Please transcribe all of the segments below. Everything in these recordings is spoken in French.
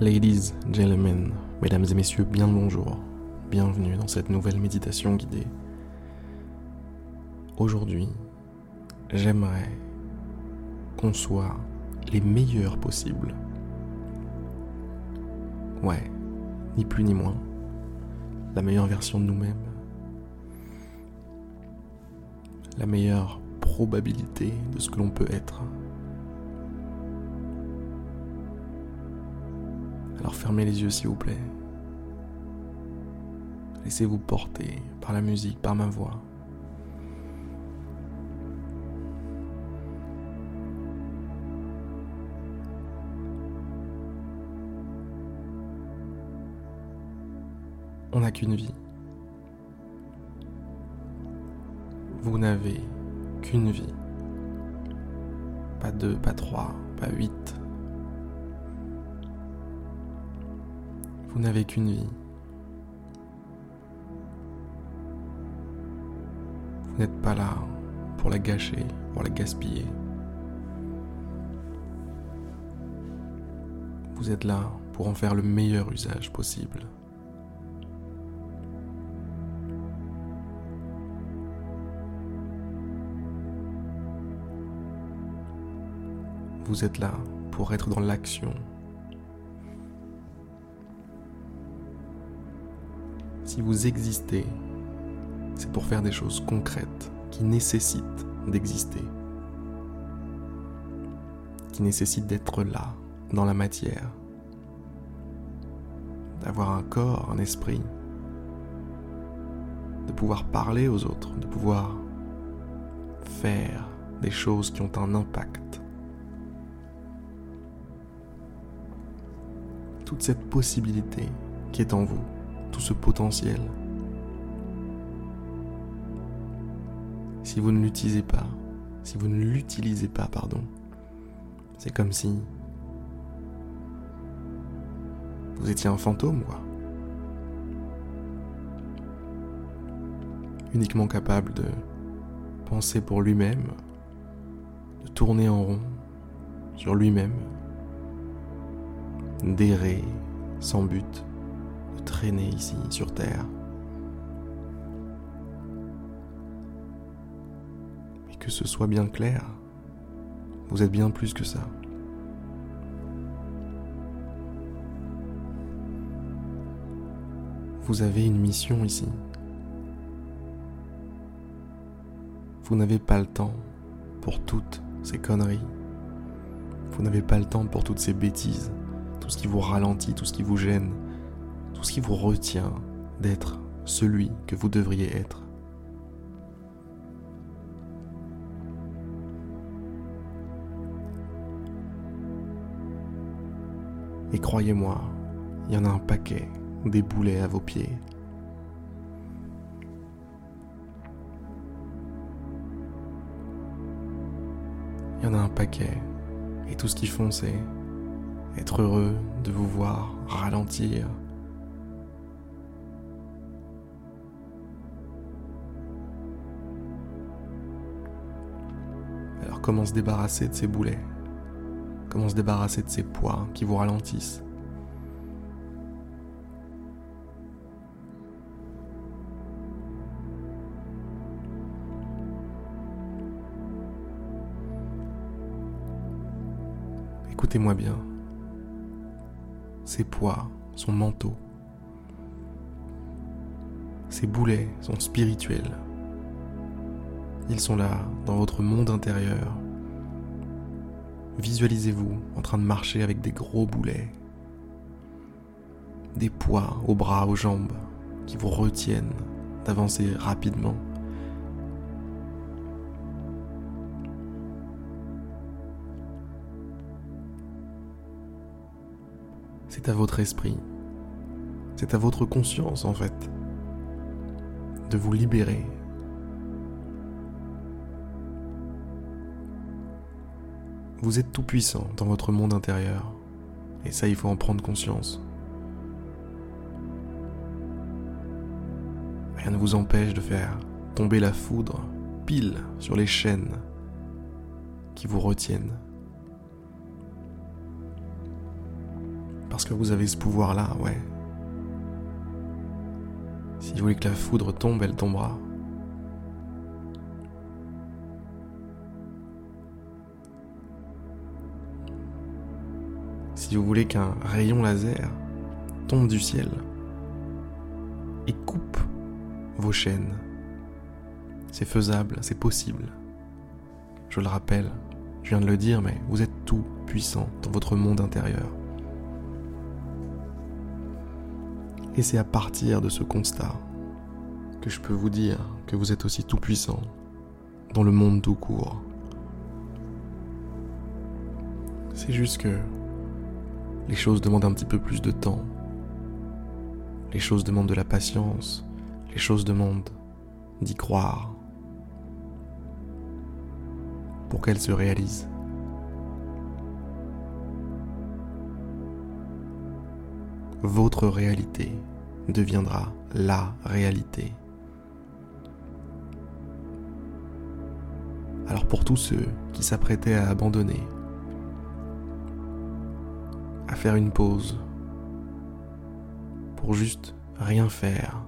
Ladies, gentlemen, mesdames et messieurs, bien le bonjour. Bienvenue dans cette nouvelle méditation guidée. Aujourd'hui, j'aimerais qu'on soit les meilleurs possibles. Ouais, ni plus ni moins. La meilleure version de nous-mêmes. La meilleure probabilité de ce que l'on peut être. Alors fermez les yeux s'il vous plaît. Laissez-vous porter par la musique, par ma voix. On n'a qu'une vie. Vous n'avez qu'une vie. Pas deux, pas trois, pas huit, Vous n'avez qu'une vie. Vous n'êtes pas là pour la gâcher, pour la gaspiller. Vous êtes là pour en faire le meilleur usage possible. Vous êtes là pour être dans l'action Si vous existez, c'est pour faire des choses concrètes qui nécessitent d'exister, qui nécessitent d'être là, dans la matière, d'avoir un corps, un esprit, de pouvoir parler aux autres, de pouvoir faire des choses qui ont un impact. Toute cette possibilité qui est en vous tout ce potentiel. Si vous ne l'utilisez pas, si vous ne l'utilisez pas, pardon, c'est comme si vous étiez un fantôme, quoi. Uniquement capable de penser pour lui-même, de tourner en rond sur lui-même, d'errer sans but traîner ici sur Terre. Mais que ce soit bien clair, vous êtes bien plus que ça. Vous avez une mission ici. Vous n'avez pas le temps pour toutes ces conneries. Vous n'avez pas le temps pour toutes ces bêtises, tout ce qui vous ralentit, tout ce qui vous gêne, tout ce qui vous retient d'être celui que vous devriez être. Et croyez-moi, il y en a un paquet des boulets à vos pieds. Il y en a un paquet. Et tout ce qu'ils font, c'est être heureux de vous voir ralentir, comment se débarrasser de ces boulets, comment se débarrasser de ces poids qui vous ralentissent. Écoutez-moi bien. Ces poids sont mentaux. Ces boulets sont spirituels. Ils sont là, dans votre monde intérieur. Visualisez-vous en train de marcher avec des gros boulets, des poids aux bras, aux jambes, qui vous retiennent d'avancer rapidement. C'est à votre esprit, c'est à votre conscience en fait, de vous libérer Vous êtes tout puissant dans votre monde intérieur. Et ça, il faut en prendre conscience. Rien ne vous empêche de faire tomber la foudre pile sur les chaînes qui vous retiennent. Parce que vous avez ce pouvoir-là, ouais. Si vous voulez que la foudre tombe, elle tombera. Si vous voulez qu'un rayon laser tombe du ciel et coupe vos chaînes, c'est faisable, c'est possible. Je le rappelle, je viens de le dire, mais vous êtes tout puissant dans votre monde intérieur. Et c'est à partir de ce constat que je peux vous dire que vous êtes aussi tout puissant dans le monde tout court. C'est juste que les choses demandent un petit peu plus de temps. Les choses demandent de la patience. Les choses demandent d'y croire pour qu'elles se réalisent. Votre réalité deviendra la réalité. Alors pour tous ceux qui s'apprêtaient à abandonner, à faire une pause, pour juste rien faire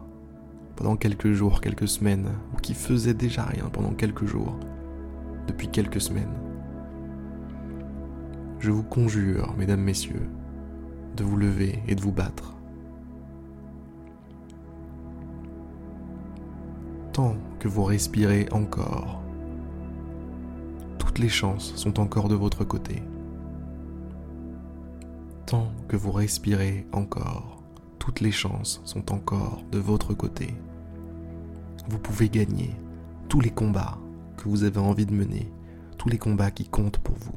pendant quelques jours, quelques semaines, ou qui faisaient déjà rien pendant quelques jours, depuis quelques semaines. Je vous conjure, mesdames, messieurs, de vous lever et de vous battre. Tant que vous respirez encore, toutes les chances sont encore de votre côté. Que vous respirez encore, toutes les chances sont encore de votre côté. Vous pouvez gagner tous les combats que vous avez envie de mener, tous les combats qui comptent pour vous.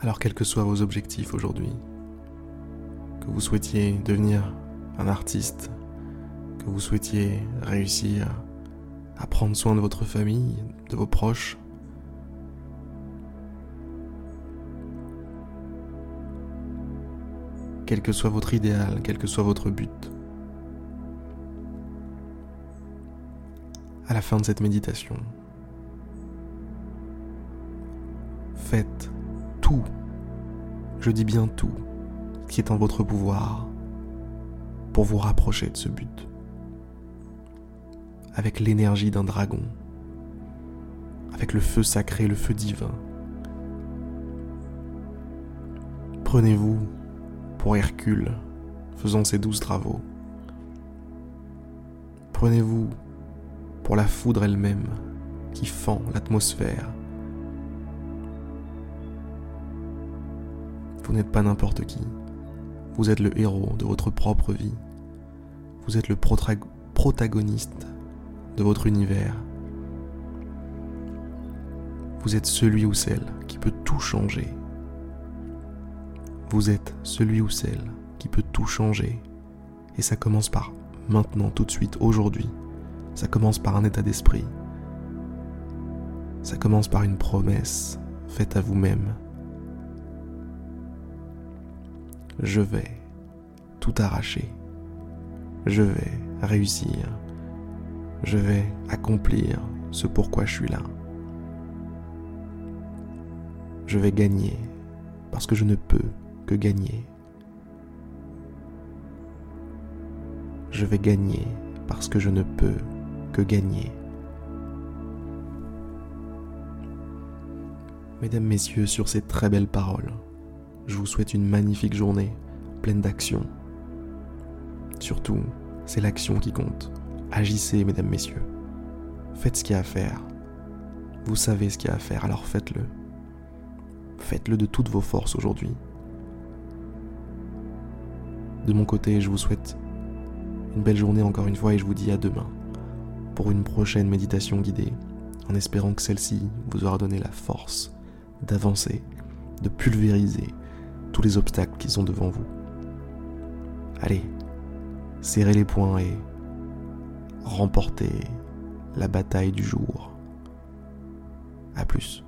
Alors quels que soient vos objectifs aujourd'hui, que vous souhaitiez devenir un artiste, que vous souhaitiez réussir à prendre soin de votre famille, de vos proches, quel que soit votre idéal, quel que soit votre but. À la fin de cette méditation, faites tout, je dis bien tout, qui est en votre pouvoir pour vous rapprocher de ce but. Avec l'énergie d'un dragon, avec le feu sacré, le feu divin. Prenez-vous pour Hercule faisant ses douze travaux. Prenez-vous pour la foudre elle-même qui fend l'atmosphère Vous n'êtes pas n'importe qui. Vous êtes le héros de votre propre vie. Vous êtes le protagoniste de votre univers. Vous êtes celui ou celle qui peut tout changer. Vous êtes celui ou celle qui peut tout changer. Et ça commence par maintenant, tout de suite, aujourd'hui. Ça commence par un état d'esprit. Ça commence par une promesse faite à vous-même je vais tout arracher. Je vais réussir. Je vais accomplir ce pourquoi je suis là. Je vais gagner parce que je ne peux gagner. Je vais gagner parce que je ne peux que gagner. Mesdames, Messieurs, sur ces très belles paroles, je vous souhaite une magnifique journée, pleine d'action. Surtout, c'est l'action qui compte. Agissez, mesdames, messieurs. Faites ce qu'il y a à faire. Vous savez ce qu'il y a à faire, alors faites-le. Faites-le de toutes vos forces aujourd'hui. De mon côté, je vous souhaite une belle journée encore une fois et je vous dis à demain pour une prochaine méditation guidée, en espérant que celle-ci vous aura donné la force d'avancer, de pulvériser tous les obstacles qui sont devant vous. Allez, serrez les poings et remportez la bataille du jour. A plus.